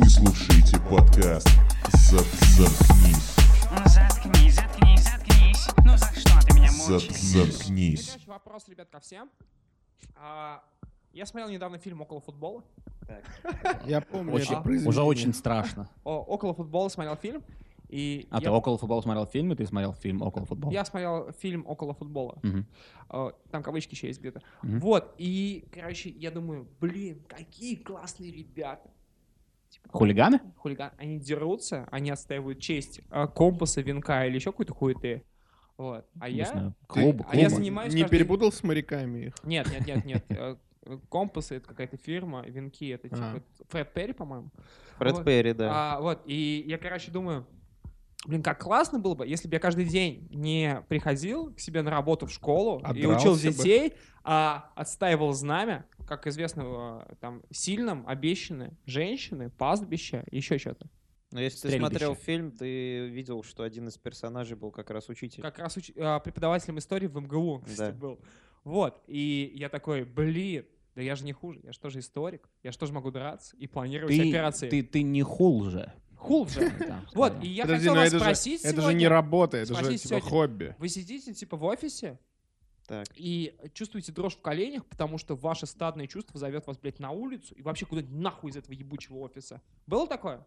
Вы слушаете подкаст «Зат- «Заткнись». Ну заткнись, заткнись, заткнись. Ну за что ты меня «Зат- мучаешь? «Заткнись». Следующий вопрос, ребят, ко всем. А, я смотрел недавно фильм «Около футбола». Я помню Очень- это произведение. уже очень страшно. О, «Около футбола» смотрел фильм. И А я, ты около футбола смотрел фильм, и ты смотрел фильм около футбола? я смотрел фильм «Около футбола». А, Там кавычки еще есть где-то. Мгм. Вот, и, короче, я думаю, блин, какие классные ребята. Типа, Хулиганы? хулиган, они дерутся, они отстаивают честь а, компаса, венка или еще какой-то хуеты. Вот. А Не я... знаю. Клуб, а я занимаюсь Не каждый- перепутал с моряками их? Нет, нет, нет, нет. Э, Компасы это какая-то фирма, венки это А. типа Фред Перри, по-моему. Фред Вот. Перри, да. А, вот, и я, короче, думаю, блин, как классно было бы, если бы я каждый день не приходил к себе на работу в школу и учил Отдрался бы. детей, а отстаивал знамя, как известно, э, там, сильным обещаны женщины, пастбища, еще что-то. Но если ты Стрельбище. смотрел фильм, ты видел, что один из персонажей был как раз учитель. Как раз уч- а, преподавателем истории в МГУ, кстати, Да. был. Вот, и я такой, блин, да я же не хуже, я же тоже историк, я же тоже могу драться и планировать Ты, операции. ты, ты не. Хуже. Там Вот, и я Подожди, хотел но вас это же, спросить это же сегодня, не работа, это же спросить типа сегодня. хобби. Вы сидите типа в офисе Так. и чувствуете дрожь в коленях, потому что ваше стадное чувство зовет вас, блядь, на улицу и вообще куда-нибудь нахуй из этого ебучего офиса. Было такое?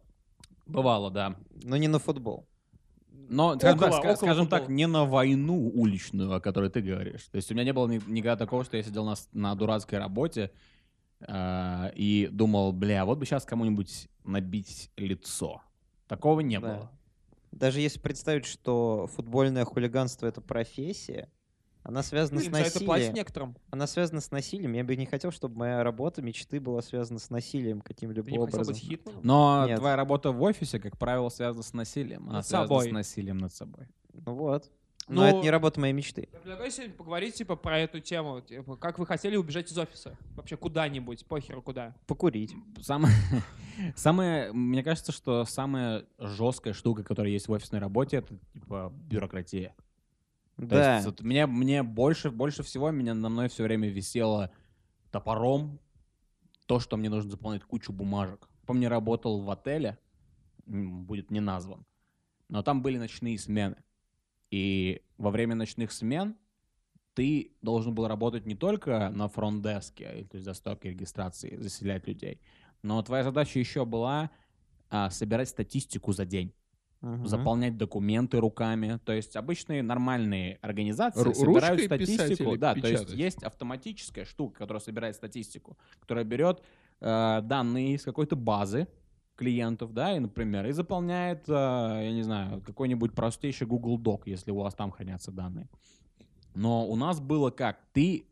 Бывало, да. Но не на футбол. Но, скажем, так, Около- ска- около скажем так, футбола. не на войну уличную, о которой ты говоришь. То есть у меня не было ни- никогда такого, что я сидел на, с- на дурацкой работе и думал, бля, вот бы сейчас кому-нибудь набить лицо. Такого не Да. было. Даже если представить, что футбольное хулиганство это профессия, она связана с за это платят насилием. некоторым. Она связана с насилием. Я бы не хотел, чтобы моя работа, мечты была связана с насилием каким-либо Ты не хотел образом. быть хитманом? Но Нет. твоя работа в офисе, как правило, связана с насилием. Она Над связана собой. с насилием над собой. Ну вот. Ну, Но это не работа моей мечты. Я предлагаю сегодня поговорить типа про эту тему. Типа, как вы хотели убежать из офиса? Вообще куда-нибудь, похеру куда. Покурить. Самое, самое, мне кажется, что самая жесткая штука, которая есть в офисной работе, это типа бюрократия. То Да. есть вот мне, мне больше, больше всего меня на мной все время висело топором то, что мне нужно заполнять кучу бумажек. Помню, работал в отеле, будет не назван, но там были ночные смены. И во время ночных смен ты должен был работать не только на фронт-деске, то есть за стойкой регистрации, заселять людей, но твоя задача еще была а, собирать статистику за день Мгм. заполнять документы руками. То есть обычные нормальные организации Ру- собирают статистику. Да, то есть печатать? есть автоматическая штука, которая собирает статистику, которая берет э, данные из какой-то базы клиентов, да, и, например, и заполняет, э, я не знаю, какой-нибудь простейший Google Doc, если у вас там хранятся данные. Но у нас было как? Ты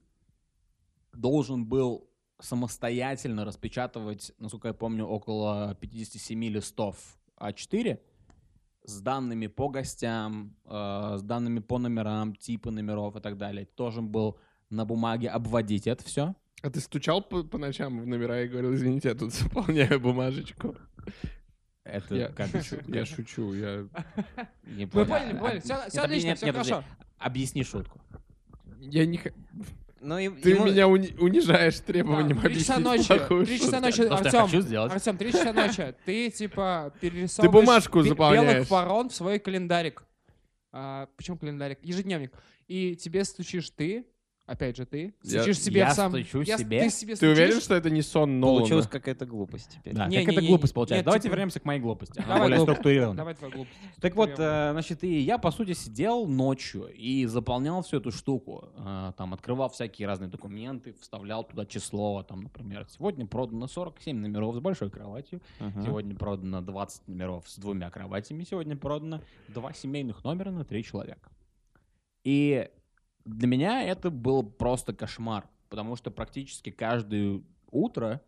должен был самостоятельно распечатывать, насколько я помню, около 57 листов А4 с данными по гостям, э, с данными по номерам, типы номеров и так далее. Ты должен был на бумаге обводить это все. А ты стучал по, по ночам в номера и говорил, извините, я тут заполняю бумажечку. Это Я, как шучу, я шучу, я... Не Вы понял. поняли, А- поняли. Все, все отлично, нет, все нет, подожди. хорошо. Объясни шутку. Я не... Ну, и- Ты ему- меня уни- унижаешь требованием Да, Три часа объяснить ночи, плохую три часа ночи, Артем, сделать. Артем, три часа ночи, ты типа перерисовываешь бумажку бе- заполняешь. белых ворон в свой календарик. А, почему календарик? Ежедневник. И тебе стучишь ты, опять же ты, Я- стучишь себе я в сам... стучу Я- себе? Ты себе Ты уверен, что это не сон Нолана? Получилась какая-то глупость теперь. Да, Не, как не, это не, глупость не, получается. нет, Давайте типа- вернемся к моей глупости. Она Давай более структурирована. Давай твою глупость. Так вот, э, значит, и я, по сути, сидел ночью и заполнял всю эту штуку. Э, Там открывал всякие разные документы, вставлял туда число. Там, например, сегодня продано 47 номеров с большой кроватью. Сегодня продано 20 номеров с двумя кроватями. Сегодня продано два семейных номера на три человека. И для меня это был просто кошмар. Потому что практически каждое утро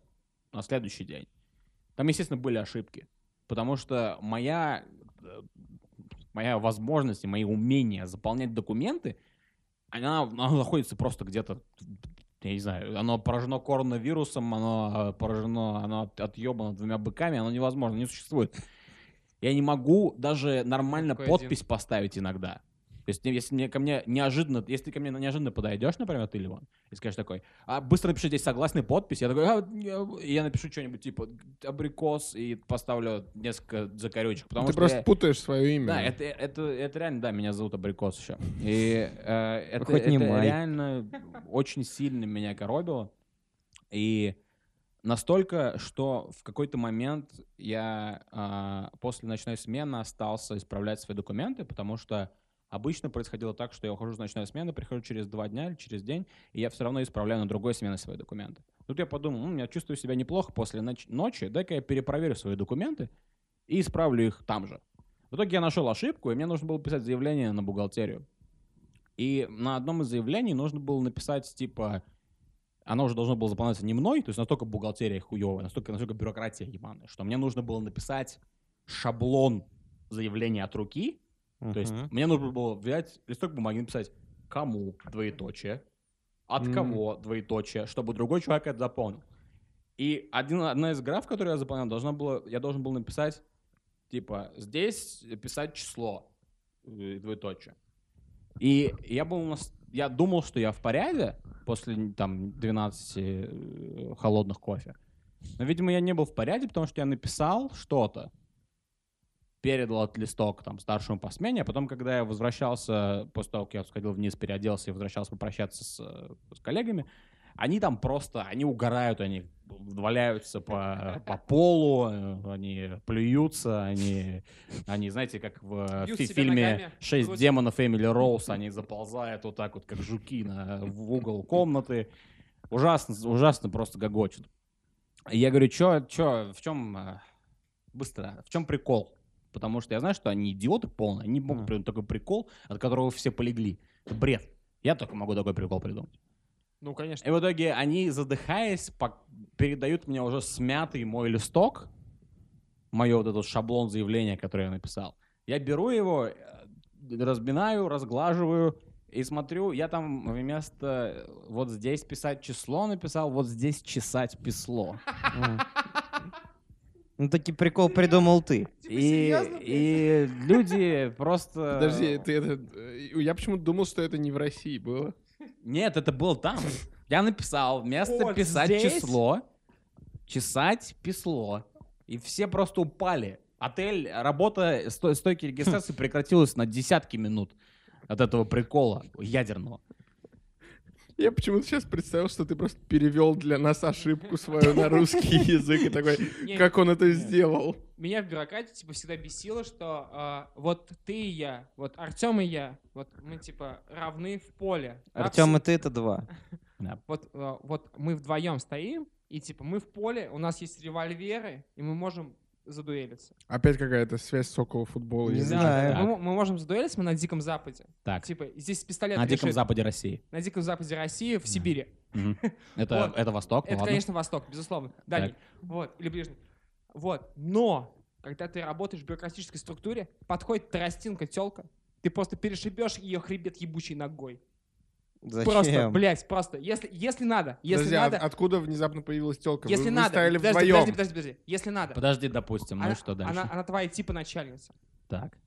на следующий день там, естественно, были ошибки. Потому что моя, э, моя возможность и мои умения заполнять документы, она, она находится просто где-то, я не знаю, оно поражено коронавирусом, оно э, поражено, оно от- отъебано двумя быками, оно невозможно, не существует. Я не могу даже нормально Такой подпись поставить иногда. Если, если мне, ко мне неожиданно, если ты ко мне неожиданно подойдешь, например, ты, Ливан, и скажешь такой, а быстро напиши здесь согласный подпись, я такой, «А, я-» я напишу что-нибудь типа абрикос и поставлю несколько закорючек, потому Ты что просто я- путаешь свое имя. да, это, это, это реально, да, меня зовут Абрикос еще. И э, это, Хоть не это май. реально очень сильно меня коробило. И настолько, что в какой-то момент я а, после ночной смены остался исправлять свои документы, потому что обычно происходило так, что я ухожу с ночной смены, прихожу через два дня или через день, и я все равно исправляю на другой смене свои документы. Тут я подумал, «М, я чувствую себя неплохо после ноч- ночи, дай-ка я перепроверю свои документы и исправлю их там же. В итоге я нашел ошибку, и мне нужно было писать заявление на бухгалтерию. И на одном из заявлений нужно было написать, типа, оно уже должно было заполняться не мной, то есть настолько бухгалтерия хуевая, настолько, настолько бюрократия ебаная, что мне нужно было написать шаблон заявления от руки, то есть мне нужно было взять листок бумаги и написать кому, двоеточие, от кого, двоеточие, чтобы другой человек это заполнил. И один, одна из граф, которую я заполнял, должна была, я должен был написать, типа, здесь писать число, э, двоеточие. И я был, нас- я думал, что я в порядке после там 12 э, холодных кофе. Но, видимо, я не был в порядке, потому что я написал что-то, передал этот листок там старшему по смене, а потом, когда я возвращался, после того, как я сходил вниз, переоделся и возвращался попрощаться с, э, с коллегами, они там просто, они угорают, они валяются по, по полу, э, они плюются, они, они, знаете, как в э, фи- себя фильме ногами, «Шесть грудь. демонов Эмили Роуз», они заползают вот так вот, как жуки на, в угол комнаты. Ужасно, ужасно просто гогочут. Я говорю, чё, чё, в чем, быстро, в чем прикол? Потому что я знаю, что они идиоты полные, они могут придумать такой прикол, от которого все полегли. Это бред. Я только могу такой прикол придумать. Ну, конечно. И в итоге они, задыхаясь, передают мне уже смятый мой листок, мое вот этот шаблон заявления, который я написал. Я беру его, э, разминаю, разглаживаю и смотрю, я там вместо э, вот здесь писать число написал, вот здесь чесать писло. Ну, таки прикол придумал ты. И, и люди просто... Подожди, ты это... э, Я почему-то думал, что это не в России было. Нет, это был там. Я написал, вместо Вот писать здесь? число, чесать писло. И все просто упали. Отель, работа сто- стойки регистрации прекратилась на десятки минут от этого прикола ядерного. Я почему-то сейчас представил, что ты просто перевел для нас ошибку свою на русский язык и такой, как он это сделал. Меня в бюрократии типа всегда бесило, что а, вот ты и я, вот Артем и я, вот мы типа равны в поле. Артем и ты это два. вот, а, вот мы вдвоем стоим, и типа мы в поле, у нас есть револьверы, и мы можем задуэлиться. Опять какая-то связь с около футбола. Не знаю. Мы, мы можем задуэлиться, мы на Диком Западе. Так, Типа здесь пистолет на Диком лежит Западе России. на Диком Западе России, в Сибири. Это, Вот. это Восток, Это, ладно. конечно, Восток, безусловно. Дальний. Вот, или Ближний. Вот. Но, когда ты работаешь в бюрократической структуре, подходит тростинка, телка, ты просто перешибешь ее хребет ебучей ногой. Просто, Зачем? блядь, просто. Если, если надо, если Подожди, а надо, откуда внезапно появилась телка? если вы, вы надо. стояли подожди, вдвоем. подожди, подожди, подожди. Если надо. Подожди, допустим, ну она, и что дальше? Она, она твоя типа начальница. Так.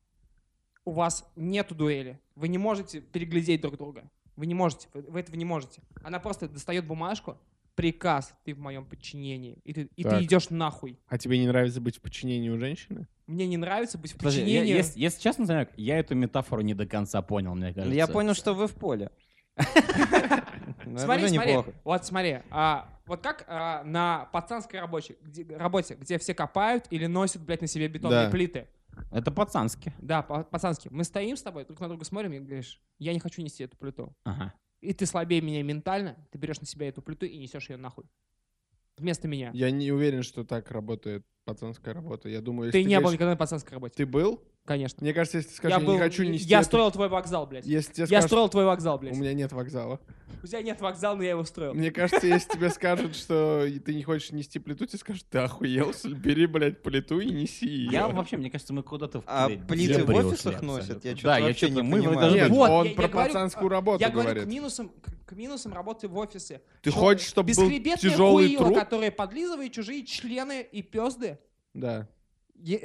У вас нету дуэли. Вы не можете переглядеть друг друга. Вы не можете. Вы, вы этого не можете. Она просто достает бумажку, приказ, ты в моем подчинении. И ты, и ты идешь нахуй. А тебе не нравится быть в подчинении у женщины? Мне не нравится быть в Подожди, я- подчинении. если, если честно, Санек, я эту метафору не до конца понял, мне кажется. Я понял, что вы в поле. Ну, Смотри, смотри, вот смотри, а, вот как а, на пацанской работе, где все копают или носят, блядь, на себе бетонные плиты. Это пацански. Да, па- пацански. Мы стоим с тобой, друг на друга смотрим и говоришь, я не хочу нести эту плиту. Ага. И ты слабее меня ментально, ты берешь на себя эту плиту и несешь ее нахуй. Вместо меня. Я не уверен, что так работает пацанская работа. Я думаю, ты если не был говоришь- никогда на пацанской работе. Ты был? Конечно. Мне кажется, если ты скажешь, я я, был, не хочу нести я эту- строил твой вокзал, блядь. Если тебе Я скажут, строил твой вокзал, блядь. у меня нет вокзала. У тебя нет вокзала, но я его строил. Мне кажется, если тебе скажут, что ты не хочешь нести плиту, тебе скажут, ты охуел, бери, блядь, плиту и неси ее. Я вообще, мне кажется, мы куда-то в А плиты в офисах носят? Я Да, что-то я вообще что-то, не мы Нет, Вот, он про пацанскую работу Я говорю, к минусам, к, минусам работы в офисе. Ты хочешь, чтобы был тяжелый труд? которые подлизывают чужие члены и пезды. Да.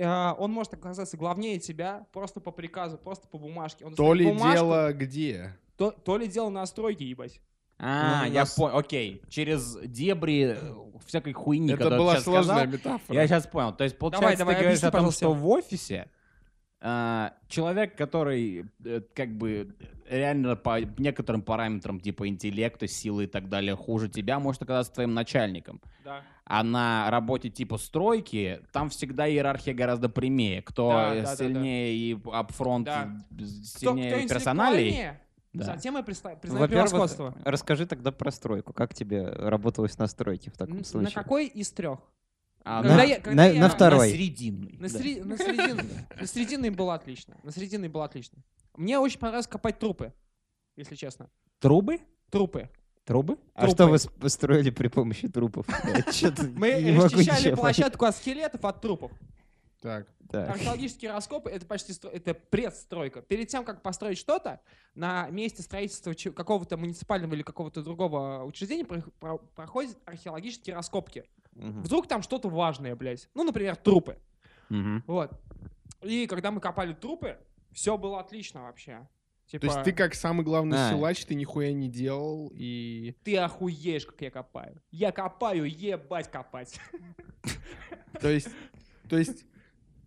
А, он может оказаться главнее тебя просто по приказу, просто по бумажке. Он То ли бумажку, дело где? То, то ли дело настройки, ебать. А, Ну, я нас- понял, окей. Через дебри э, всякой хуйни, Это была сложная сказал, метафора. Я сейчас понял. То есть, получается, давай, ты говоришь объясни, о том, пожалуйста. что в офисе а, человек, который э, как бы реально по некоторым параметрам типа интеллекта, силы и так далее хуже тебя, может оказаться твоим начальником. Да. А на работе типа стройки там всегда иерархия гораздо прямее. Кто Да, э, да, да, сильнее и апфронт, Да. и Кто, сильнее кто персоналей. Да. Затем признает Во-первых, превосходство. расскажи тогда про стройку. Как тебе работалось на стройке в таком Н- случае? На какой из трех? А, Когда на, я- когда на- я- на на второй. На срединный. На, да. сре- на срединной. На срединной было отлично. На срединной было отлично. Мне очень понравилось копать трупы, если честно. Трубы? Трупы. Трубы? А что вы построили при помощи трупов? Мы расчищали площадку от скелетов, от трупов. Так. Археологические раскопы — это почти стро- это предстройка. Перед тем, как построить что-то, на месте строительства какого-то муниципального или какого-то другого учреждения про- про- проходят археологические раскопки. Мгм. Вдруг там что-то важное, блядь. Ну, например, трупы. Вот. И когда мы копали трупы, все было отлично вообще. Типа, То есть ты как самый главный А. силач, ты нихуя не делал и... ты охуеешь, как я копаю. Я копаю, ебать копать. То есть... То есть...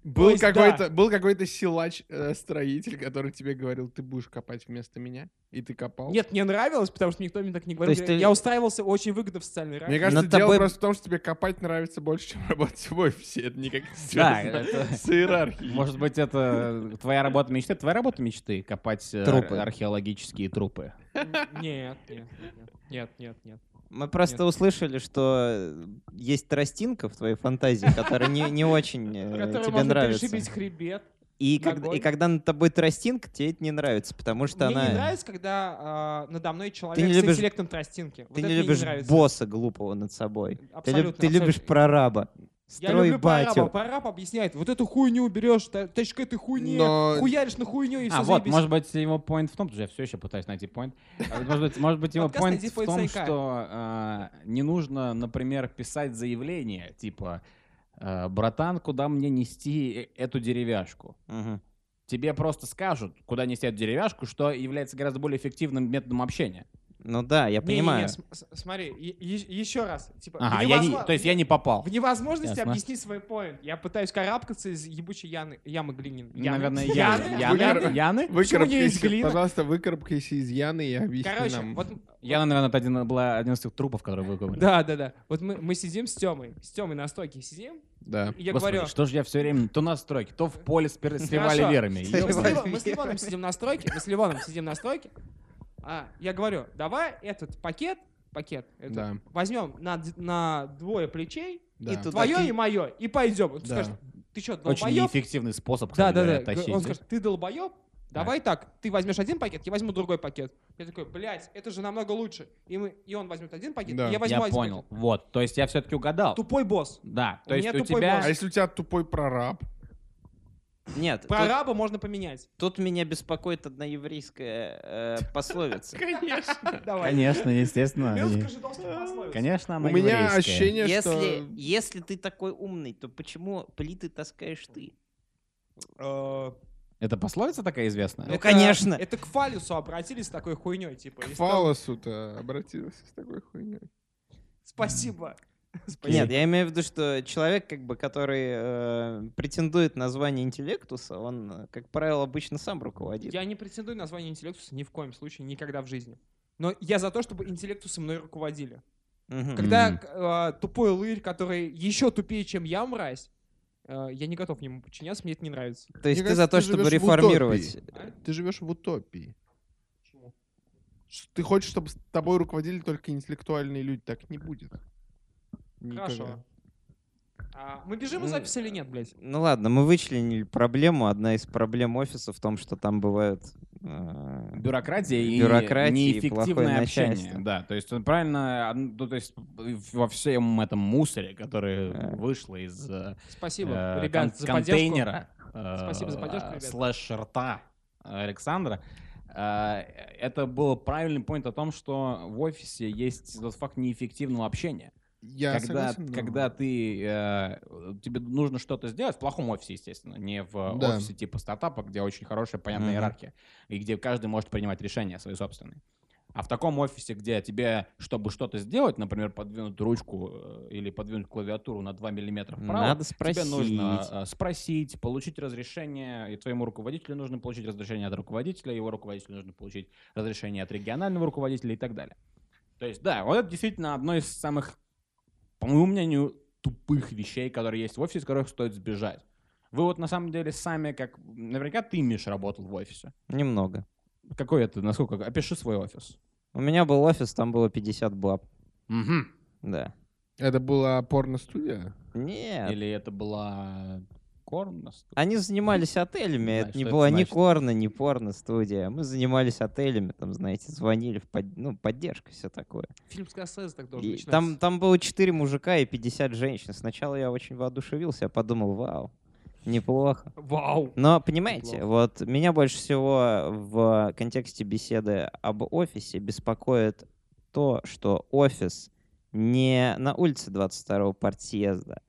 Был какой-то, был какой-то силач-строитель, который тебе говорил, ты будешь копать вместо меня, и ты копал. Нет, мне нравилось, потому что никто мне так не говорил. есть ты- Я устраивался очень выгодно в социальной Мне рамке. кажется, Над дело тобой- просто в том, что тебе копать нравится больше, чем работать в офисе. Это никак не Да, связано это- с иерархией. Может быть, это твоя работа мечты? Твоя работа мечты — копать э, Трупы. ар- археологические трупы. Нет, нет, нет, нет, нет. Мы просто Нет. услышали, что э, есть тростинка в твоей фантазии, которая не, не очень э, тебе нравится. хребет. И, когда, и когда над тобой тростинка, тебе это не нравится, потому что Мне она... не нравится, когда а, надо мной человек не с любишь- интеллектом тростинки. Ты не мне любишь нравится. босса глупого над собой. Ты, люб- Абсолютно, ты любишь абсолютно. Прораба. Я Строй люблю батю. Прораб объясняет, вот эту хуйню берешь, та- тащишь к этой хуйне, Но- хуяришь на хуйню и все А, вот, может быть, его point в том, что я все еще пытаюсь найти point. А, Может быть, может быть его point «Найди в том, Сайка». что а, не нужно, например, писать заявление, типа, а, братан, куда мне нести э- эту деревяшку? Тебе просто скажут, куда нести эту деревяшку, что является гораздо более эффективным методом общения. Ну да, я понимаю. см- с- смотри, еще раз. Типа, Ага, в я не, то есть я не попал. В невозможности Ясно. объяснить свой поинт. Я пытаюсь карабкаться из ебучей яны, ямы глинин. Яны. Наверное, Яны? Яны. Яны? Яны? Не Выкарабкайся, глины? пожалуйста, выкарабкайся из Яны и объясни Короче, нам. вот Яна, наверное, это один, была один из тех трупов, которые выкопали. Да, да, да. Вот мы, мы сидим с Тёмой. С Тёмой на стойке сидим. Да. И я Господи, говорю... что же я все время то на стройке, то в поле с, с револьверами. Мы с Ливоном сидим на стройке. Мы с Ливоном сидим на стройке. А, я говорю, давай этот пакет, пакет, этот, Да. возьмем на, на двое плечей, Да. И твое ты- и мое, и пойдем. Он Да. скажет, ты что, Очень долбоеб? неэффективный способ, Да, кстати да, говоря, да. тащить. Он да? скажет, ты долбоеб? Давай так, ты возьмешь один пакет, я возьму другой пакет. Я такой, блядь, это же намного лучше. И, мы, и он возьмет один пакет, Да. и я возьму Я один понял. пакет. Вот, то есть я все-таки угадал. Тупой босс. Да, У то есть меня у тебя... босс. А если у тебя тупой прораб? Нет, тут, Прораба можно поменять. тут меня беспокоит одна еврейская э, пословица. Конечно. Давай. Конечно, естественно. Конечно, она У меня ощущение, что... если ты такой умный, то почему плиты таскаешь ты? Э, Это пословица такая известная? Ну, это- конечно. Это к фалюсу обратились с такой хуйней, типа. К фалосу-то обратился с такой хуйней. Спасибо. Нет, я имею в виду, что человек, как бы, который э, претендует на звание интеллектуса, он, как правило, обычно сам руководит. Я не претендую на звание интеллектуса ни в коем случае, никогда в жизни. Но я за то, чтобы интеллектусы мной руководили. Мгм. Когда э, тупой лырь, который еще тупее, чем я, мразь, э, я не готов ему подчиняться, мне это не нравится. То есть Мне ты кажется, за то, ты чтобы реформировать. утопии. Ты живешь в утопии. Ш- Ты хочешь, чтобы с тобой руководили только интеллектуальные люди. Так не будет. Никогда. Хорошо. А, мы бежим из Ну, офиса или нет, блядь? Ну ладно, мы вычленили проблему. Одна из проблем офиса в том, что там бывают... э, Бюрократия и Бюрократия и неэффективное плохое общение. начальство. Да, то есть правильно, ну, то есть во всем этом мусоре, который Да. вышло из э, Спасибо, э, ребят, кон- за контейнера, э, Спасибо за поддержку, э, ребят. слэш рта Александра. Э, Это был правильный point о том, что в офисе есть тот факт неэффективного общения. Я когда, согласен, но- когда ты, э, тебе нужно что-то сделать, в плохом офисе, естественно, не в Да. офисе типа стартапа, где очень хорошая, понятная Мгм. иерархия, и где каждый может принимать решения свои собственные. А в таком офисе, где тебе, чтобы что-то сделать, например, подвинуть ручку э, или подвинуть клавиатуру на 2 миллиметра вправо, Надо тебе спросить. нужно э, спросить, получить разрешение, и твоему руководителю нужно получить разрешение от руководителя, его руководителю нужно получить разрешение от регионального руководителя и так далее. То есть, да, вот это действительно одно из самых, по моему мнению, тупых вещей, которые есть в офисе, из которых стоит сбежать. Вы вот на самом деле сами, как... Наверняка ты, Миш, работал в офисе. Немного. Какой это? Насколько? Опиши свой офис. У меня был офис, там было 50 баб. Мгм. Да. Это была порно-студия? Нет. Или это была Корнос? Они занимались отелями. знаю, это не это была ни корно, ни порно-студия. Мы занимались отелями, там, знаете, звонили в под... ну, поддержка, все такое. Фильм Скорсезе так должен И начинаться. там, там было 4 мужика и 50 женщин. Сначала я очень воодушевился, я подумал, вау, неплохо. Вау! Но, понимаете, Неплохо. вот меня больше всего в контексте беседы об офисе беспокоит то, что офис не на улице 22-го партсъезда,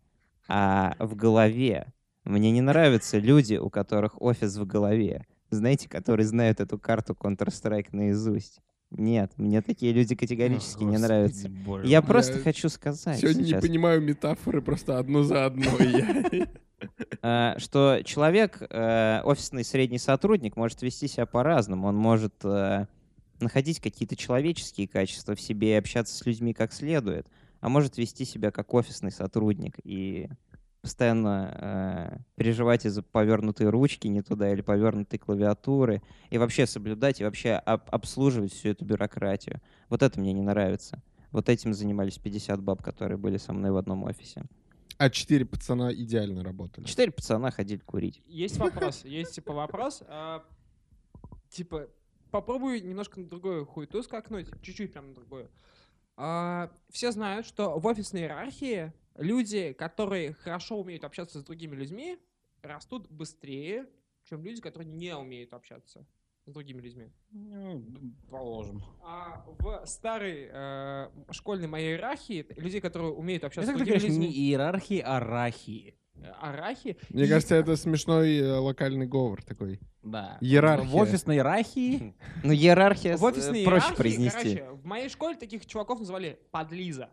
а в голове. Мне не нравятся люди, у которых офис в голове. Знаете, которые знают эту карту Counter-Strike наизусть. Нет, мне такие люди категорически не нравятся. Я просто хочу сказать Сегодня не сейчас, понимаю метафоры просто одну за одной. Я- э, что человек, э, офисный средний сотрудник, может вести себя по-разному. Он может э, находить какие-то человеческие качества в себе и общаться с людьми как следует, а может вести себя как офисный сотрудник и постоянно э, переживать из-за повернутой ручки не туда или повернутой клавиатуры, и вообще соблюдать, и вообще об- обслуживать всю эту бюрократию. Вот это мне не нравится. Вот этим занимались 50 баб, которые были со мной в одном офисе. А четыре пацана идеально работали. Четыре пацана ходили курить. Есть вопрос, есть типа вопрос. а, Типа, попробуй немножко на другую хуету скакнуть, чуть-чуть прям на другую. А, Все знают, что в офисной иерархии люди, которые хорошо умеют общаться с другими людьми, растут быстрее, чем люди, которые не умеют общаться с другими людьми. Ну, положим. А в старой э, школьной моей иерархии людей, которые умеют общаться Это, с как ты другими говоришь, не людьми, иерархии, а рахии. э, арахи, Мне и- кажется, это смешной э, локальный говор такой. Да. Иерархия. В офисной иерархии Ну, иерархия в э, офисной проще иерархии, произнести. короче, в моей школе таких чуваков называли подлиза.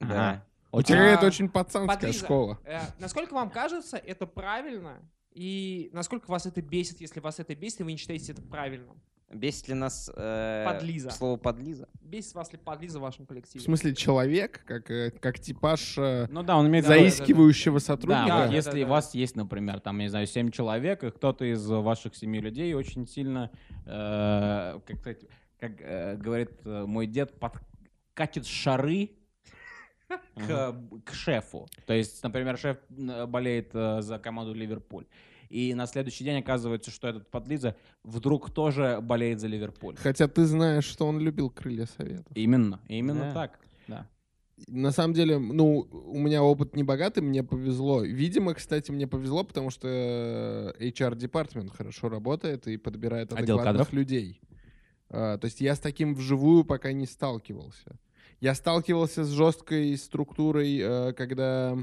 Да. У тебя А, какая-то очень пацанская подлиза. школа. Э, насколько вам кажется, это правильно? И насколько вас это бесит, если вас это бесит, и вы не считаете это правильным? Бесит ли нас э, Подлиза. слово подлиза? Бесит вас ли подлиза в вашем В коллективе? смысле, человек, как, э, как типаж э, Ну да, он имеет... Да, да, заискивающего Да, сотрудника. Да, вот да, если да, у да. вас есть, например, там, я не знаю, 7 человек, и кто-то из ваших семи людей очень сильно, э, как, как э, говорит э, мой дед, подкатит шары к, к шефу. То есть, например, шеф э, болеет э, за команду Ливерпуль. И на следующий день оказывается, что этот подлиза вдруг тоже болеет за Ливерпуль. Хотя ты знаешь, что он любил крылья советов. Именно, именно Да. так. Да. На самом деле, ну, у меня опыт не богатый, мне повезло. Видимо, кстати, мне повезло, потому что э, HR-департмент хорошо работает и подбирает Отдел адекватных кадров? людей. А, то есть я с таким вживую пока не сталкивался. Я сталкивался с жесткой структурой, э, когда,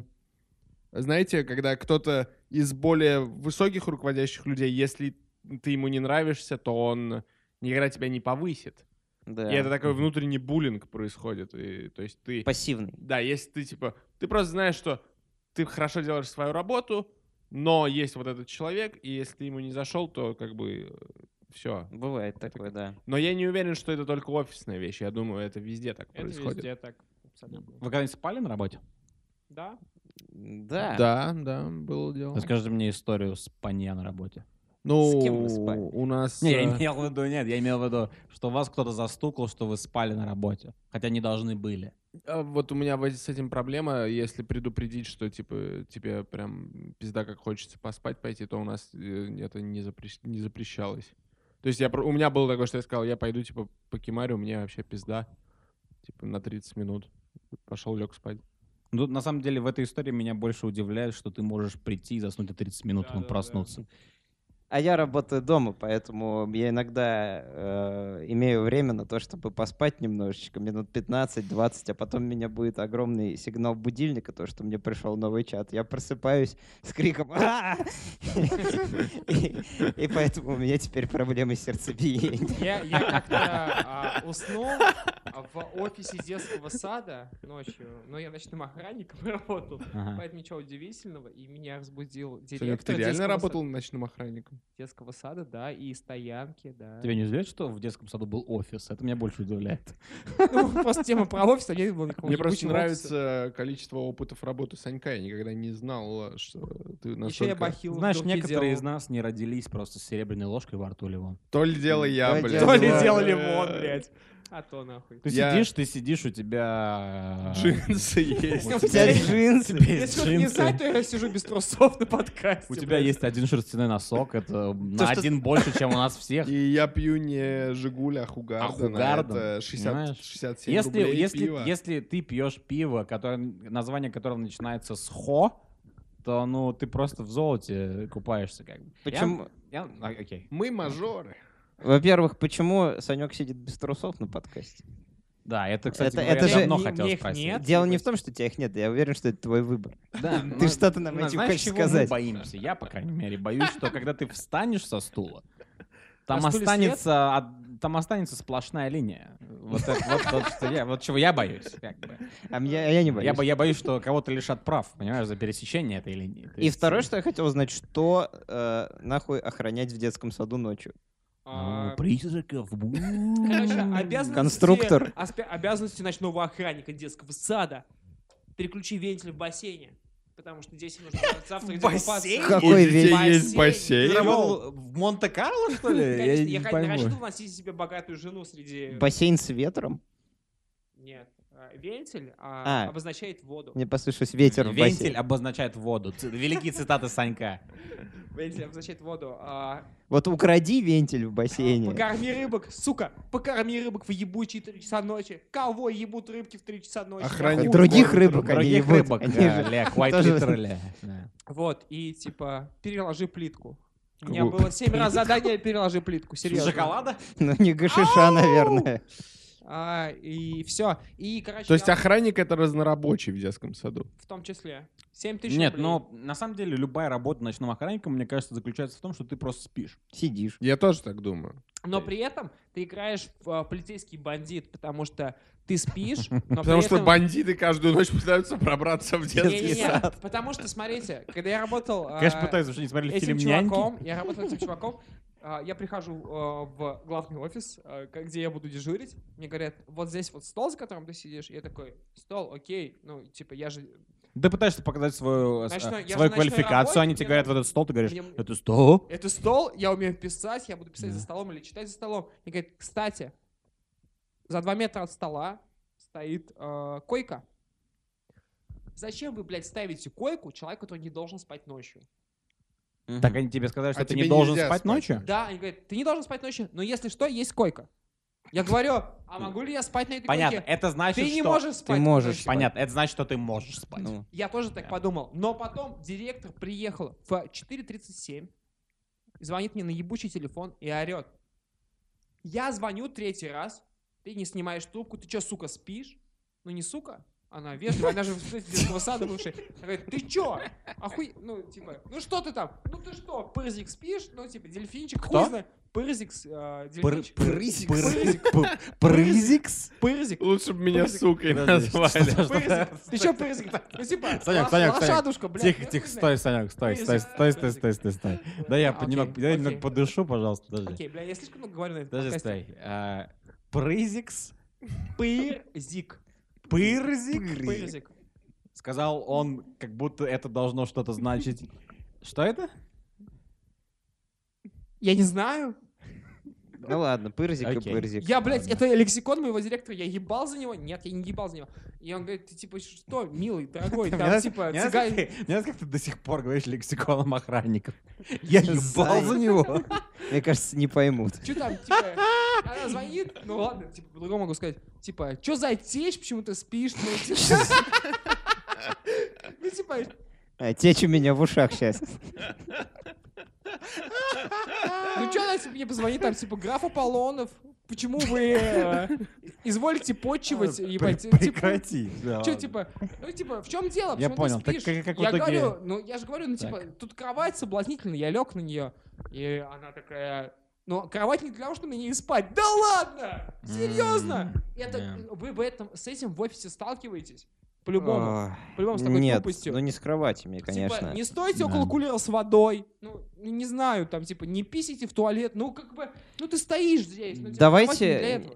знаете, когда кто-то из более высоких руководящих людей, если ты ему не нравишься, то он никогда тебя не повысит. Да. И это такой внутренний буллинг происходит. И, то есть ты... Пассивный. Да, если ты типа, ты просто знаешь, что ты хорошо делаешь свою работу, но есть вот этот человек, и если ты ему не зашел, то как бы все. Бывает такое, да. Но я не уверен, что это только офисная вещь. Я думаю, это везде так Это происходит. везде так. абсолютно. Вы когда-нибудь спали на работе? Да? Да. Да, да, было дело. Расскажите мне историю спания на работе. Ну, С кем вы спали? у нас... Не, я э, имел в виду, нет, я имел в виду, что вас кто-то застукал, что вы спали на работе, хотя не должны были. А Вот у меня с этим проблема, если предупредить, что типа тебе прям пизда как хочется поспать пойти, то у нас э, это не, запрещ- не запрещалось. То есть я, у меня было такое, что я сказал, я пойду типа по кемарю, мне вообще пизда. Типа на 30 минут. Пошел, лег спать. Ну, на самом деле, в этой истории меня больше удивляет, что ты можешь прийти и заснуть на 30 минут, Да, потом да, да. А я работаю дома, поэтому я иногда э, имею время на то, чтобы поспать немножечко, минут 15-20, а потом у меня будет огромный сигнал будильника, то, что мне пришел новый чат. Я просыпаюсь с криком «А!» И поэтому у меня теперь проблемы с сердцебиением. Я, я как-то а, уснул в офисе детского сада ночью, но я ночным охранником работал, Ага. поэтому ничего удивительного, и меня разбудил Санек, директор ты реально работал ночным охранником? детского сада, да, и стоянки, да. Тебя не удивляет, что в детском саду был офис? Это меня больше удивляет. Ну, просто тема про офис, а не было никакого Мне просто нравится количество опытов работы Санька. Я никогда не знал, что ты Еще я настолько... бахил Знаешь, некоторые делал. из нас не родились просто с серебряной ложкой во рту, Ливон. То ли дело я, блядь. То ли дело лимон, блядь. А то нахуй. Ты Я- сидишь, ты сидишь, у тебя... Джинсы есть. У тебя джинсы. есть Если кто-то не джинсы. знает, то я сижу без трусов на подкасте. У тебя блядь. есть один шерстяной носок, это на что- один больше, чем у нас всех. И я пью не Жигуль, а Хугарден. А Хугарден, Это 60, понимаешь? 67 Если, рублей если, пива. если ты пьешь пиво, которое, название которого начинается с хо, то ну ты просто в золоте купаешься как бы. Почему? Я, я- а, окей. Мы мажоры. Во-первых, почему Санек сидит без трусов на подкасте? Да, это, кстати, Это- говоря, это я же- давно Мне- хотел мне их спросить. нет. Дело не в том, что у тебя их нет, я уверен, что это твой выбор. Да, Ты ну, что-то нам ну, этим знаешь, хочешь чего сказать? Мы боимся. Я, по крайней мере, боюсь, что когда ты встанешь со стула, там стуле останется, там останется сплошная линия. Вот, это, вот, вот что я, вот чего я боюсь. как бы. А мне, я не боюсь. Я, я боюсь, что кого-то лишат прав, понимаешь, за пересечение этой линии. То И есть, второе, э, что я хотел узнать, что э, нахуй охранять в детском саду ночью? А, ну, призраков. Короче, обязанности... Конструктор. обязанности ночного охранника детского сада. Переключи вентиль в бассейне. Потому что здесь нужно завтра где бассейне? купаться. Какой У детей весь? есть бассейн. Ты работал в Монте-Карло, что ли? Конечно, Я я, не конечно, пойму. рассчитывал найти себе богатую жену среди... Бассейн с ветром? Нет. а, Вентиль а, А. обозначает воду. Мне послышалось ветер в Вентиль бассейн. обозначает воду. Ц- Великие цитаты Санька. Вентиль обозначает воду. А, Вот укради вентиль в бассейне. покорми рыбок, сука, покорми рыбок в ебучие 3 часа ночи. Кого ебут рыбки в 3 часа ночи? Охрани? Других рыбок они Других ебут. рыбок, Они да, же- тоже- literally. Да. Вот, и типа, переложи плитку. У меня было 7 раз задание, переложи плитку, серьезно. Шоколада? Ну, не гашиша, наверное. А, и все. И, короче, То есть я- охранник это разнорабочий в детском саду. в том числе. 7 тысяч Нет, рублей. но на самом деле любая работа ночным охранником, мне кажется, заключается в том, что ты просто спишь. Сидишь. Я тоже так думаю. Но при этом ты играешь в а, полицейский бандит, потому что ты спишь, но Потому что бандиты каждую ночь пытаются пробраться в детский Не-не-не, сад. потому что, смотрите, когда я работал а, Конечно, пытаюсь, потому что не смотрели этим фильм «Няньки». чуваком, я работал этим чуваком, а, я прихожу а, в главный офис, а, где я буду дежурить, мне говорят, вот здесь вот стол, за которым ты сидишь, я такой, стол, окей, ну, типа, я же... Ты пытаешься показать свою, Ночной- свою квалификацию, они тебе говорят, вот этот стол, ты говоришь, мне- это стол? Это стол, я умею писать, я буду писать Да. за столом или читать за столом. И говорит, кстати, за два метра от стола стоит э, койка. Зачем вы, блядь, ставите койку человеку, который не должен спать ночью? Так они тебе сказали, что А ты не должен спать спать ночью? Да, они говорят, ты не должен спать ночью, но если что, есть койка. Я говорю, а могу ли я спать на этой Понятно, койке? это значит, Ты не что... можешь спать. можешь ночью. Понятно, это значит, что ты можешь спать. Ну, Я тоже так подумал. Но потом директор приехал в 4.37, звонит мне на ебучий телефон и орет. Я звоню третий раз, ты не снимаешь трубку, ты что, сука, спишь? Ну не сука, она вежливая, она же в детского сада бывшая. Она говорит, ты чё? Охуй... Ну, типа, ну что ты там? Ну ты что, пырзик спишь? Ну, типа, дельфинчик, Кто? хуй знает. Пырзик, с, э, дельфинчик. Прызик. Пырзик. Прызикс? Пырзик. Лучше бы меня сукой назвали. Пырзик. Ты чё, пырзик? Ну, типа, Санек, Санек, лошадушка, блядь. Тихо, ну, тихо, стой. Санек, стой, стой, стой, стой, стой, стой, стой. Да я немного, я немного окей. подышу, пожалуйста, подожди. Окей, бля, я слишком много говорю на этом Подожди, стой. А, Прызикс? Пырзик. Пырзик? Пырзик. Сказал он, как будто это должно что-то значить. Что это? Я не знаю. Ну ладно, пырзик и Окей. пырзик. Я, блядь, Ладно. это лексикон моего директора. Я ебал за него? Нет, я не ебал за него. И он говорит, ты типа, что, милый, дорогой, Мне там, нравится- типа, мне нравится, цыгане... как ты- мне нравится, как ты до сих пор говоришь лексиконом охранников. Я ебал за него. Мне кажется, не поймут. Что там, типа, она звонит, ну ладно, типа, по-другому могу сказать, типа, что за течь, почему ты спишь, ну, типа, ну, типа, А, течь у меня в ушах сейчас. Ну что она мне позвонит, там, типа, граф Аполлонов, почему вы э, изволите почивать, ебать, типа, Прекрати. Да, Что, ладно. типа, ну, типа, в чем дело? Я Почему ты понял. Так спишь? как- как в я итоге- говорю, ну, я же говорю, ну, типа, тут кровать соблазнительная, я лег на нее, и она такая, ну, кровать не для того, чтобы мне не спать. Да ладно! Серьезно? М, Это, да. вы в этом, с этим в офисе сталкиваетесь? По-любому. Ох, По-любому с такой Нет, тупостью. ну не с кроватями, Типа, конечно. не стойте Да. около кулера с водой. Ну, не знаю, там, типа, не писите в туалет. Ну, как бы, ну, ты стоишь здесь. Ну, типа, Давайте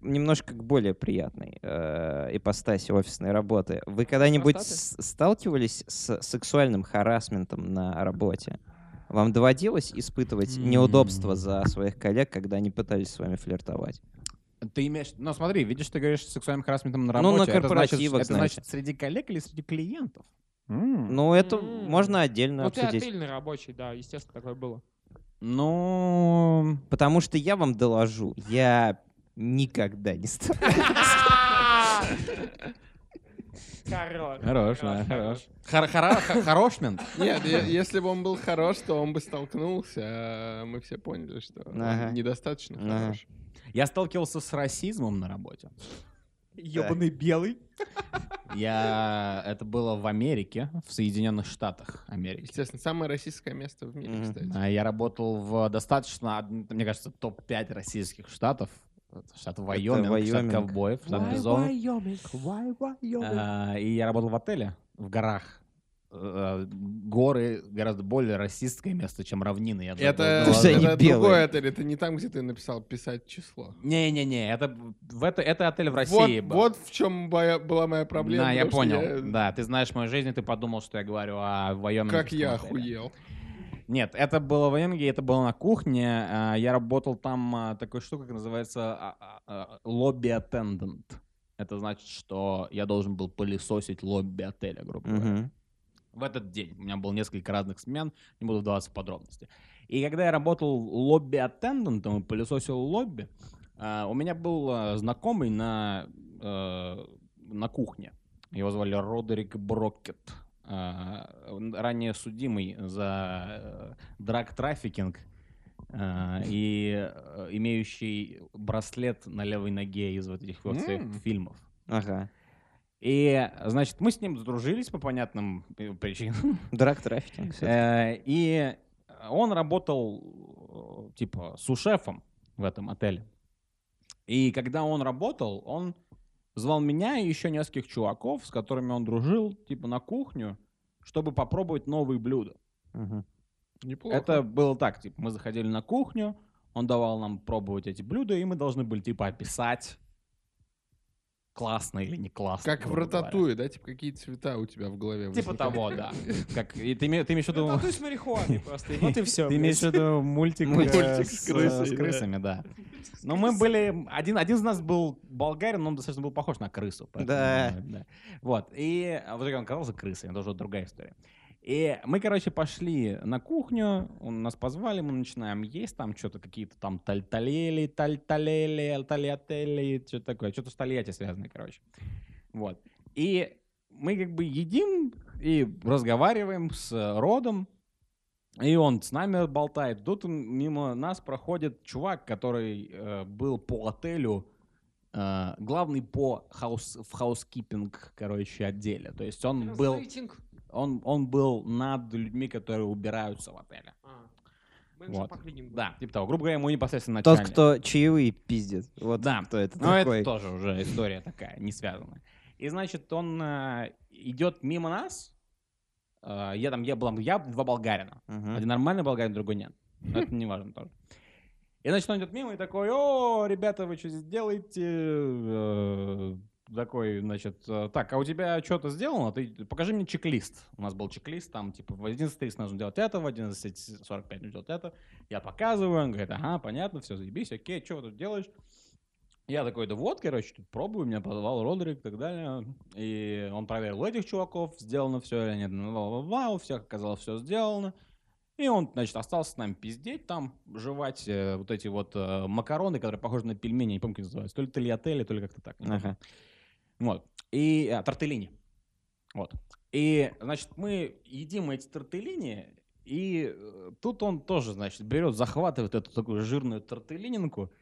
немножко к более приятной э, ипостаси офисной работы. Вы когда-нибудь сталкивались с сексуальным харасментом на работе? Вам доводилось испытывать неудобства за своих коллег, когда они пытались с вами флиртовать? Ты имеешь... Ну, смотри, видишь, ты говоришь с сексуальным харасментом на Ну, работе. на Это значит- корпоративах, Это значит, среди коллег или среди клиентов? М. Ну, это М. можно отдельно Ну, ты обсудить. отельный рабочий, да, естественно, такое было. Ну... Потому что я вам доложу, я никогда не стал. Хорош. Хорош, да, хорош. Хор- хора- х- Хорошмент. Нет, е- если бы он был хорош, то он бы столкнулся. а Мы все поняли, что он Ага. недостаточно Ага. хорош. Я сталкивался с расизмом на работе. Ебаный белый. Я... Это было в Америке, в Соединенных Штатах Америки. Естественно, самое российское место в мире, кстати. А Я работал в достаточно, мне кажется, топ-5 российских штатов. Штат Вайоминг, штат Вайоминг. ковбоев, штат бизонов. А, И я работал в отеле в горах. Э, Горы гораздо более расистское место, чем равнины. я Это, они это белые. другой отель, это не там, где ты написал писать число. Не-не-не, это, в это, это отель в Вот, России был. вот в чем моя- была моя проблема. Да, я понял. я- Да, ты знаешь мою жизнь, и ты подумал, что я говорю о Вайоминге. Как я охуел. Нет, это было в Вайоминге, это было на кухне. А, Я работал там а, такой штукой, как называется а, лобби attendant. Это значит, что я должен был пылесосить лобби отеля, грубо говоря. Мгм. В этот день. У меня было несколько разных смен, не буду вдаваться в подробности. И когда я работал лобби-аттендантом и пылесосил лобби, а, у меня был а, знакомый на, э, на кухне. Его звали Родерик Брокет. А, ранее судимый за э, драг-трафикинг и э, имеющий браслет на левой ноге из вот этих вот М. фильмов. Ага. И, значит, мы с ним сдружились по понятным э, причинам. Драг-трафикинг. всё-таки. Э, И он работал, э, типа, сушефом в этом отеле. И когда он работал, он звал меня и еще нескольких чуваков, с которыми он дружил, типа, на кухню, чтобы попробовать новые блюда. Мгм. Неплохо. Это было так, типа, мы заходили на кухню, он давал нам пробовать эти блюда, и мы должны были, типа, описать, классно или не классно. Как в рататуе, да? Типа какие цвета у тебя в голове Типа возникают? того, да. Как, и ты, ты имеешь в виду... Татуй с марихуаной просто. Вот и все. Ты имеешь в виду мультик, Мультик э, с крысами, да. Но мы были... Один, один из нас был болгарин, но он достаточно был похож на крысу. поэтому, Да. Вот. И в итоге он оказался крысой, это уже другая история. И мы, короче, пошли на кухню, он- нас позвали, мы начинаем есть, там что-то какие-то там тальталели, тальталели, тальятели, что-то такое, что-то с Тольятти связанное, короче. Вот. И мы как бы едим и разговариваем с Родом, и он с нами болтает. Тут мимо нас проходит чувак, который э, был по отелю, э, главный по house, в housekeeping, короче, отделе. То есть он был. Он, он был над людьми, которые убираются в отеле. А, Вот. Да, типа того. Грубо говоря, ему непосредственно Тот, начальник. кто чаевые пиздит. Вот Да. кто это Ну, такой. это тоже уже история такая, не связанная. И, значит, он э, идет мимо нас. Э, я там, я был, я два болгарина. Мгм. Один нормальный болгарин, другой нет. Но это не важно тоже. И, значит, он идет мимо и такой, о, ребята, вы что здесь делаете? Такой, значит, э, так, а у тебя что-то сделано? Ты покажи мне чек-лист. У нас был чек-лист, там, типа, в 11.30 нужно делать это, в 11.45 нужно делать это. Я показываю, он говорит, ага, понятно, все, заебись, окей, что тут делаешь? Я такой, да вот, короче, тут пробую, меня позвал Родрик и так далее. И он проверил этих чуваков, сделано все или нет. Ну, ла-ла-ла, у всех оказалось все сделано. И он, значит, остался с нами пиздеть там, жевать э, вот эти вот э, макароны, которые похожи на пельмени, не помню, как называются. То ли тольятели, то ли как-то так. Ага. Вот. И а, тортеллини. Вот. И, значит, мы едим эти тортеллини, И э, тут он тоже, значит, берет, захватывает эту такую жирную тортелининку,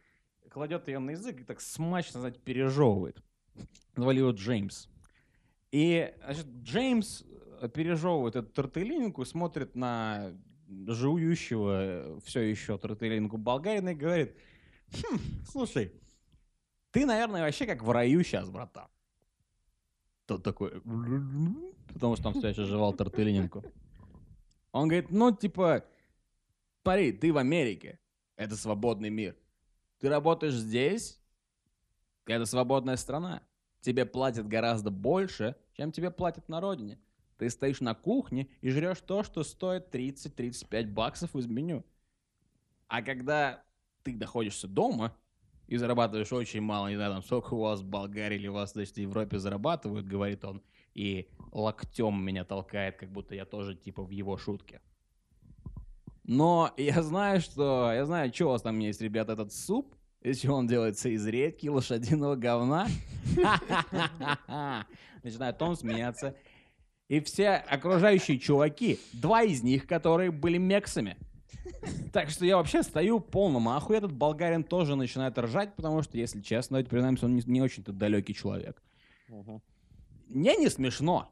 кладет ее на язык и так смачно, знаете, пережевывает. Звали его Джеймс. И, значит, Джеймс э, пережевывает эту тортелининку, смотрит на жующего все еще тортелининку болгарина и говорит, «Хм, слушай, ты, наверное, вообще как в раю сейчас, братан. Тот такой, потому что он все еще жевал тортелининку. Он говорит, ну, типа, смотри, ты в Америке, это свободный мир. Ты работаешь здесь, это свободная страна. Тебе платят гораздо больше, чем тебе платят на родине. Ты стоишь на кухне и жрешь то, что стоит 30-35 баксов из меню. А когда ты находишься дома и зарабатываешь очень мало, не знаю, там, сколько у вас в Болгарии или у вас, значит, в Европе зарабатывают, говорит он, и локтем меня толкает, как будто я тоже, типа, в его шутке. Но я знаю, что... Я знаю, что у вас там есть, ребята, этот суп. Чего он делается? Из редьки, лошадиного говна. Начинает он смеяться. И все окружающие чуваки, два из них, которые были мексами. Так что я вообще стою в полном ахуе. Этот болгарин тоже начинает ржать, потому что, если честно, давайте признаемся, он не, не очень-то далекий человек. Мне не смешно.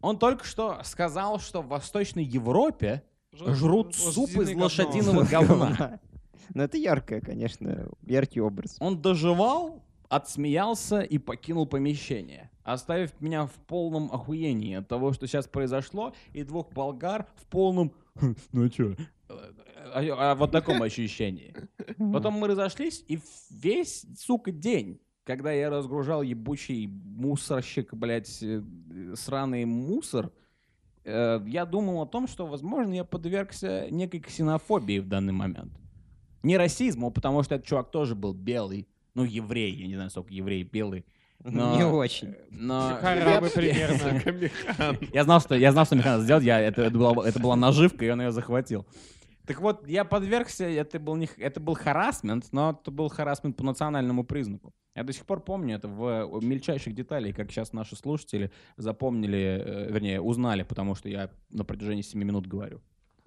Он только что сказал, что в Восточной Европе жрут суп из лошадиного говна. Ну, это яркое, конечно, яркий образ. Он доживал, отсмеялся и покинул помещение, оставив меня в полном охуении от того, что сейчас произошло, и двух болгар в полном «Хм, «ну чё?» А, а вот таком ощущении. Потом мы разошлись, и весь, сука, день, когда я разгружал ебучий мусорщик, блядь, э, сраный мусор, э, я думал о том, что, возможно, я подвергся некой ксенофобии в данный момент. Не расизму, потому что этот чувак тоже был белый. Ну, еврей, я не знаю, сколько еврей белый. Но- Не очень. Но Арабы примерно. Я знал, что я знал, что Михаил сделать. Я, это, это, была, это была наживка, и он ее захватил. Так вот, я подвергся, это был, не, это был харасмент, но это был харасмент по национальному признаку. Я до сих пор помню это в мельчайших деталях, как сейчас наши слушатели запомнили, э, вернее, узнали, потому что я на протяжении 7 минут говорю.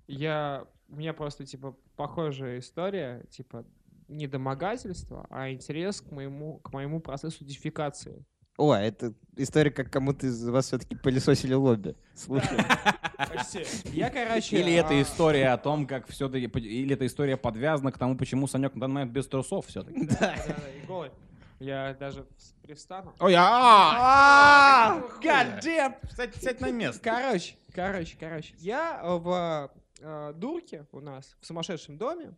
Я... У меня просто, типа, похожая история, типа, не домогательство, а интерес к моему, к моему процессу дефикации. О, это история, как кому-то из вас все-таки пылесосили лобби. Слушай. Почти. Я, короче... Или это а, история о том, как все-таки, или эта история подвязана к тому, почему Санек на данный момент без трусов все-таки. Да, да, да, и голый. Я даже привстану. Ой, а! Гаджет! Кстати, сядь на место. Короче, короче, короче. Я э, в э, Дурке у нас, в сумасшедшем доме,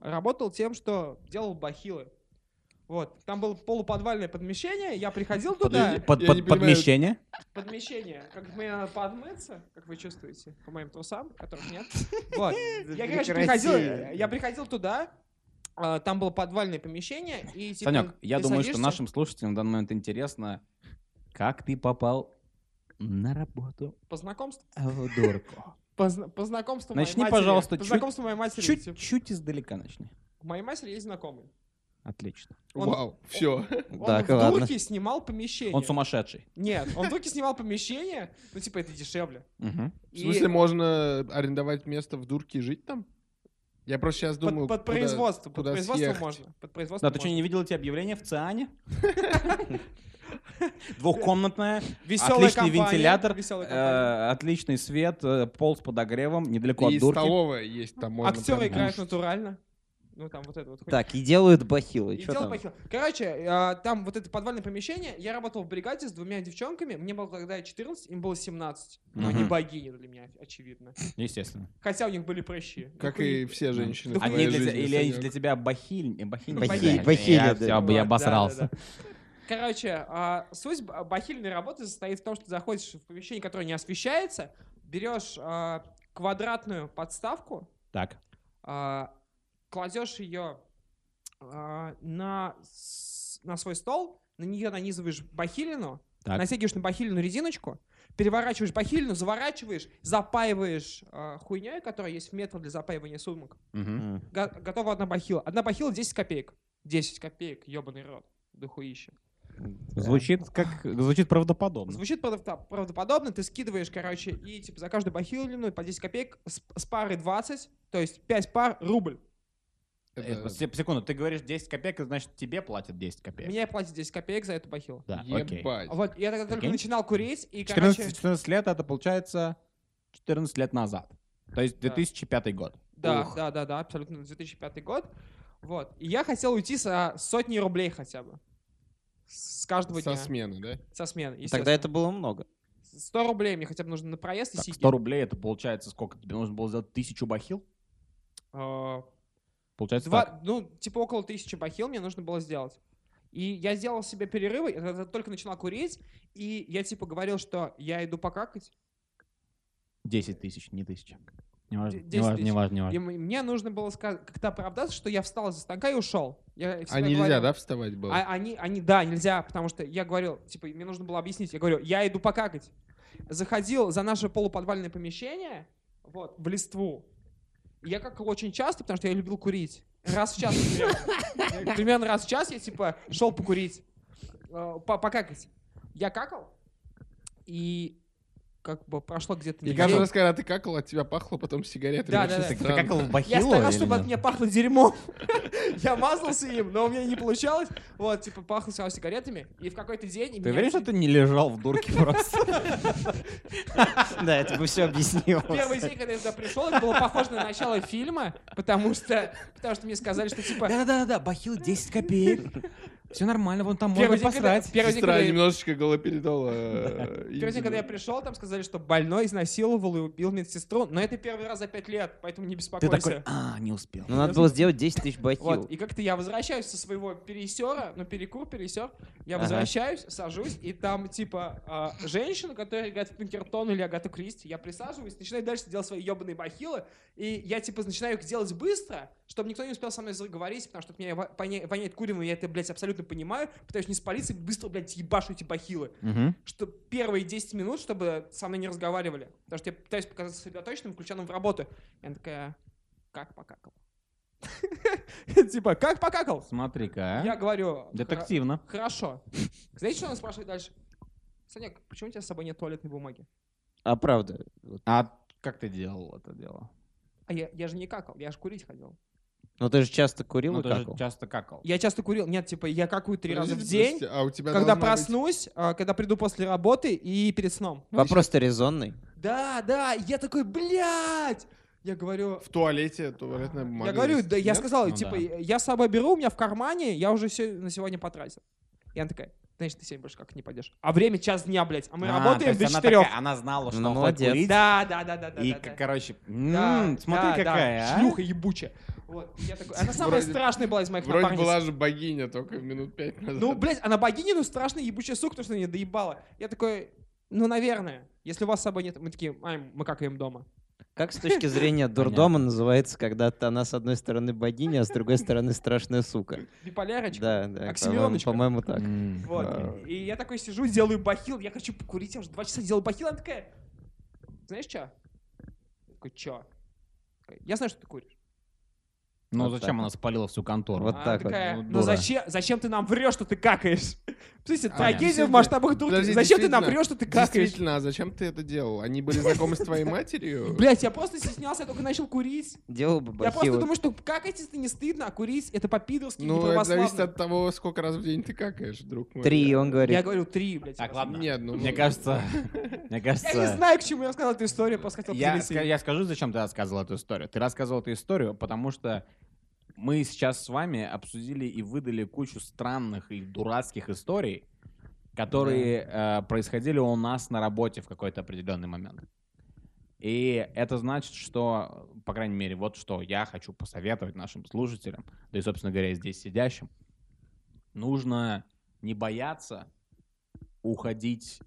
работал тем, что делал бахилы. Вот, там было полуподвальное подмещение, я приходил туда, Под, под- понимаю. подмещение? подмещение, как мне надо подмыться, как вы чувствуете, по моим трусам, которых нет. Вот, я, короче, приходил, Прекрати. я приходил туда, а, там было подвальное помещение, и типа... Санек, я думаю, что нашим слушателям в данный момент интересно, как ты попал на работу По знакомству. в дурку. По, зна- по знакомству моей Начни, матери. пожалуйста, по чуть- знакомству моей матери. типа, Чуть-чуть издалека начни. У моей матери есть знакомый. Отлично. Он- Вау, все. Он Так, в ладно. Дурке снимал помещение. Он сумасшедший. Нет, он в Дурке снимал помещение, ну типа это дешевле. Мгм. В смысле, можно арендовать место в дурке и жить там? Я просто сейчас под, думаю, под куда- производство, под куда производство съехать. можно. Под производство Да, ты что, можно. не видел эти объявления в ЦИАНе? Двухкомнатная, Веселая отличный компания, вентилятор, э, отличный свет, э, пол с подогревом, недалеко И от дурки. столовая есть там, можно Актеры прям играют натурально. Ну там вот это вот. хуйня. Так, и делают бахилы. И Чё делал там? бахил. Короче, а, там вот это подвальное помещение, я работал в бригаде с двумя девчонками, мне было тогда 14, им было 17. Ну, не Мгм. богини для меня, очевидно. Естественно. Хотя у них были прыщи. Как и все женщины в Они для, жизни, или они для тебя бахиль, бахиль, Бахиль, бахили, я, да. я обосрался. да, да. Короче, а, суть бахильной работы состоит в том, что ты заходишь в помещение, которое не освещается, берешь а, квадратную подставку, Так. а, кладешь ее а, на, с- на свой стол, на нее нанизываешь бахилину, Так. натягиваешь на бахилину резиночку, переворачиваешь бахилину, заворачиваешь, запаиваешь а, хуйней, которая есть в метро для запаивания сумок. М. Го- готова одна бахила. Одна бахила 10 копеек. 10 копеек, ебаный рот. Дохуище. Звучит как... Звучит правдоподобно. Звучит правдоподобно, ты скидываешь, короче, и типа за каждую бахилину по 10 копеек, с, с пары 20, то есть 5 пар рубль. Э, Это се- Секунду, ты говоришь 10 копеек, значит тебе платят 10 копеек. Мне платят 10 копеек за эту бахилу. Да, окей. Ебать. Вот, я тогда только начинал курить, и, 14, короче... 14 лет это получается 14 лет назад. То есть Да. 2005 год. Да, Ух. да, да, да, абсолютно 2005 год. Вот. И я хотел уйти со сотни рублей хотя бы. С каждого Со дня. смены, да? Со смены. Тогда это было много. 100 рублей мне хотя бы нужно на проезд и Так, сиги. 100 рублей это получается сколько? Тебе нужно было сделать тысячу бахил? А, Получается Два, так. ну, типа около тысячи бахил мне нужно было сделать. И я сделал себе перерывы, я только начинал курить, и я типа говорил, что я иду покакать, 10 тысяч, не тысяча. Не важно, не 10 важно, не важно, не и важно. м- мне нужно было как-то оправдаться, что я встал за станка и ушел. Я А нельзя, говорил- да, вставать было? А, они, они, да, нельзя, потому что я говорил, типа, мне нужно было объяснить, я говорю, я иду покакать. Заходил за наше полуподвальное помещение, вот, в листву. Я какал очень часто, потому что я любил курить. Раз в час примерно. Раз в час я, типа, шел покурить, э, по- покакать. Я какал, и как бы прошло где-то И каждый раз, когда ты какал, от тебя пахло потом сигаретой. Да, да, да. Ты, какал в Я бахилу старался, или чтобы от нет? меня пахло дерьмом. Я мазался им, но у меня не получалось. Вот, типа, пахло сразу сигаретами. И в какой-то день... Ты меня уверен, что ты не лежал в дурке просто? Да, это бы все объяснило. Первый день, когда я туда пришел, это было похоже на начало фильма, потому что, потому что мне сказали, что типа... Да-да-да, бахил 10 копеек. Все нормально, вон там можно посрать. первый день, когда Сестра я- немножечко голопередала. э, первый день, когда я пришел, там сказали, что больной изнасиловал и убил медсестру, но это первый раз за пять лет, поэтому не Ты беспокойся. такой, а, не успел. Ну, надо было сделать 10 тысяч бахил. Вот, и как-то я возвращаюсь со своего пересера, ну, перекур, пересер, я возвращаюсь, сажусь, и там, типа, а, женщина, которая играет в Пинкертон или Агату Кристи, я присаживаюсь, начинаю дальше делать свои ебаные бахилы, и я, типа, начинаю их делать быстро, чтобы никто не успел со мной заговорить, потому что меня воняет куревом, и я это, блядь, абсолютно понимаю, пытаюсь не спалиться и быстро, блядь, ебашу эти бахилы. Мгм. Что первые 10 минут, чтобы со мной не разговаривали, потому что я пытаюсь показаться сосредоточенным, включенным в работу. Она такая, как покакал? Типа, как покакал? Смотри-ка, Я а. говорю, Детективно. «Хра- Хорошо. Знаете, что она спрашивает дальше? Санек, почему у тебя с собой нет туалетной бумаги? А правда. А как ты делал это дело? А я, я же не какал, я же курить ходил. Ну, ты же часто курил Ну, и ты же какал. часто какал. Я часто курил. Нет, типа, я какаю три раза в день, А у тебя когда должна быть- проснусь, а, когда приду после работы и перед сном. Вопрос-то резонный. Да, да, я такой, блядь! Я говорю, В туалете туалетная бумага Я говорю, да, я сказал, Ну типа, да. я с собой беру, у меня в кармане, я уже все на сегодня потратил. И она такая, значит, ты сегодня больше как не пойдешь. А время час дня, блядь, а мы А, работаем до она четырех. такая, Она знала, что Ну, он молодец. курить. Да, да, да, да, да. И, да, к- да. короче, Да, м, смотри, да, да, какая, а. Шлюха ебучая. Вот, я такой, она самая Вроде- страшная была из моих Вроде напарниц. была же богиня только минут пять назад. Ну, блядь, она богиня, ну страшная ебучая сука, потому что она не доебала. Я такой, ну, наверное. Если у вас с собой нет, мы такие, ай, мы какаем дома. Как с точки зрения дурдома называется, когда т- она с одной стороны богиня, а с другой стороны страшная сука? Биполярочка. Да, да, Оксимироночка. по-моему так. Вот. И я такой сижу, делаю бахил, я хочу покурить, я уже два часа делаю бахил, она такая, знаешь что? Я такой, чё? Такая, Я знаю, что ты куришь. Ну, Вот зачем так она спалила всю контору? Вот А так она вот, такая, ну, ну дура. зачем, зачем ты нам врешь, что ты какаешь? Слушайте, А, трагедия в масштабах. Подожди, Зачем ты нам врешь, что ты какаешь? Действительно, а зачем ты это делал? Они были знакомы с твоей матерью? Блять, я просто стеснялся, я только начал курить. Делал бы Я просто думаю, что какать это не стыдно, а курить это по-пидорски, Ну, это зависит от того, сколько раз в день ты какаешь, друг мой. Три, он говорит. Я говорю три, блядь. Так, ладно. Нет, ну... Мне ну, кажется, мне Я не кажется... знаю, к чему я рассказал эту историю, просто хотел я скажу, зачем ты рассказывал эту историю. Ты рассказывал эту историю, потому что мы сейчас с вами обсудили и выдали кучу странных и дурацких историй, которые э, происходили у нас на работе в какой-то определенный момент. И это значит, что, по крайней мере, вот что я хочу посоветовать нашим слушателям, да и, собственно говоря, здесь сидящим, нужно не бояться уходить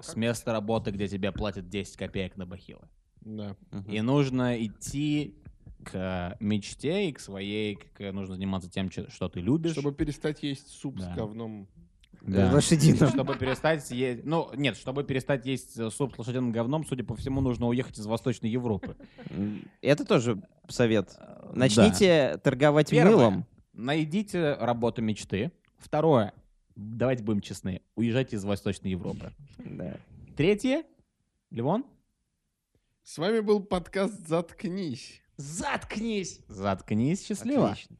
с места работы, где тебе платят 10 копеек на бахилы. Да. И нужно идти к мечте и к своей, к- нужно заниматься тем, что ты любишь. Чтобы перестать есть суп Да. с говном. Да. Лошадиным. Чтобы перестать есть... Ну, нет, чтобы перестать есть э, суп с лошадиным говном, судя по всему, нужно уехать из Восточной Европы. Это тоже совет. Да. Начните торговать Первое. мылом. Найдите работу мечты. Второе. Давайте будем честны. Уезжайте из Восточной Европы. Да. Третье. Левон? С вами был подкаст «Заткнись». Заткнись! Заткнись счастливо. Отлично.